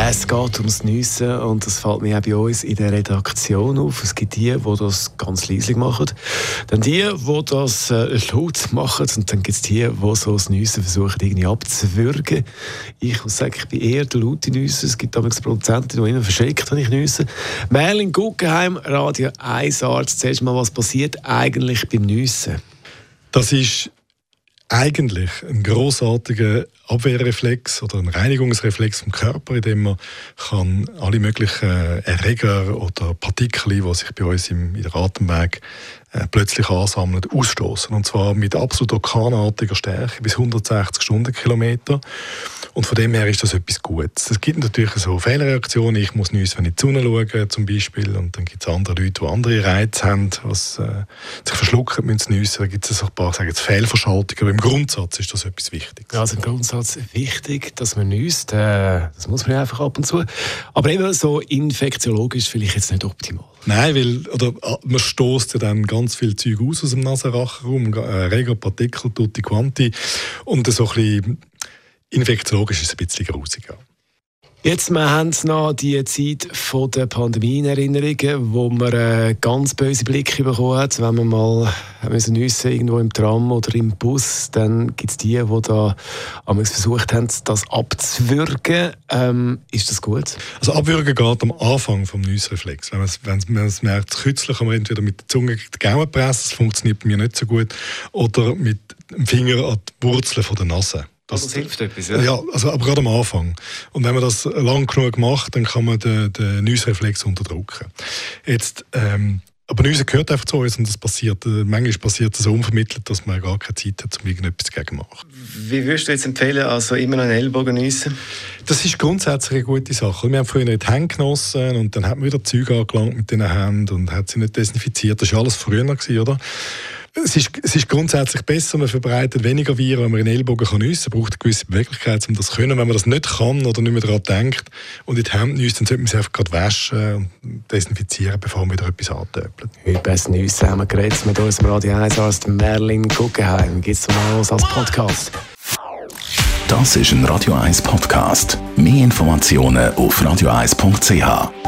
Es geht ums Nüssen und das fällt mir auch bei uns in der Redaktion auf. Es gibt die, die das ganz leislich machen, dann die, die das äh, laut machen und dann gibt es die, die so das Nüssen versuchen irgendwie abzuwürgen. Ich muss sagen, ich bin eher der laute Nüsse. Es gibt damals Produzenten, die immer verschreckt, wenn ich nüsse. Merlin Guggenheim, Radio 1 Arzt. Zuerst mal, was passiert eigentlich beim Nüssen? Das ist eigentlich ein großartiger Abwehrreflex oder ein Reinigungsreflex vom Körper, in dem man kann alle möglichen Erreger oder Partikel, die sich bei uns im, in der Atemweg äh, plötzlich ansammeln, ausstoßen. Und zwar mit absolut orkanartiger Stärke bis 160 Stundenkilometer. Und von dem her ist das etwas Gutes. Es gibt natürlich so Fehlreaktionen. Ich muss nicht, wenn ich in die Sonne schaue, zum Beispiel. Und dann gibt es andere Leute, die andere Reize haben, was äh, sich verschlucken müssen nüssen. Da gibt es ein paar sagen jetzt Fehlverschaltungen. Aber im Grundsatz ist das etwas Wichtiges. Also im Grundsatz wichtig, dass man nüsst. Äh, das muss man einfach ab und zu. Aber eben so infektiologisch vielleicht jetzt nicht optimal. Nein, weil oder, ah, man stoßt ja dann ganz viel Zeug aus aus dem Nasenrachenraum, äh, Partikel, tutti quanti. Und so ein bisschen infektiologisch ist es ein bisschen grusiger. Jetzt, wir haben noch die Zeit von der Pandemie in Erinnerung, wo man einen ganz böse Blick bekommen hat. Wenn man mal müssen nüssen, irgendwo im Tram oder im Bus, dann gibt es die, die da versucht haben, das abzuwürgen. Ähm, ist das gut? Also abwürgen geht am Anfang vom Nüssreflex. Wenn man es, wenn man es merkt, kürzlich kann man entweder mit der Zunge die Gaumen pressen, das funktioniert bei mir nicht so gut, oder mit dem Finger an die Wurzeln der Nase. Das, das, hilft etwas, ja? Ja, also, aber gerade am Anfang. Und wenn man das lang genug macht, dann kann man den, den Nüssreflex unterdrücken. Jetzt, ähm, aber Nüsse gehört einfach zu uns und das passiert, äh, manchmal passiert das so unvermittelt, dass man gar keine Zeit hat, um irgendetwas dagegen zu machen. Wie würdest du jetzt empfehlen, also immer noch einen Ellbogen nüssen? Das ist grundsätzlich eine gute Sache. Wir haben früher nicht Hände genossen und dann hat man wieder Zeug angelangt mit den Händen und hat sie nicht desinfiziert. Das war alles früher, oder? Es ist, es ist grundsätzlich besser, man verbreitet weniger Viren, wenn man in den Ellbogen kann nüssen kann. braucht eine gewisse Beweglichkeit, um das zu können. Wenn man das nicht kann oder nicht mehr daran denkt und in die Hände nüsst, dann sollte man sie einfach gerade waschen und desinfizieren, bevor man wieder etwas antöpelt. Heute besten Nüsse haben wir geredet mit unserem Radio 1 Arzt Merlin Guggenheim. Gibt es mal als Podcast. Das ist ein Radio 1 Podcast. Mehr Informationen auf radio1.ch.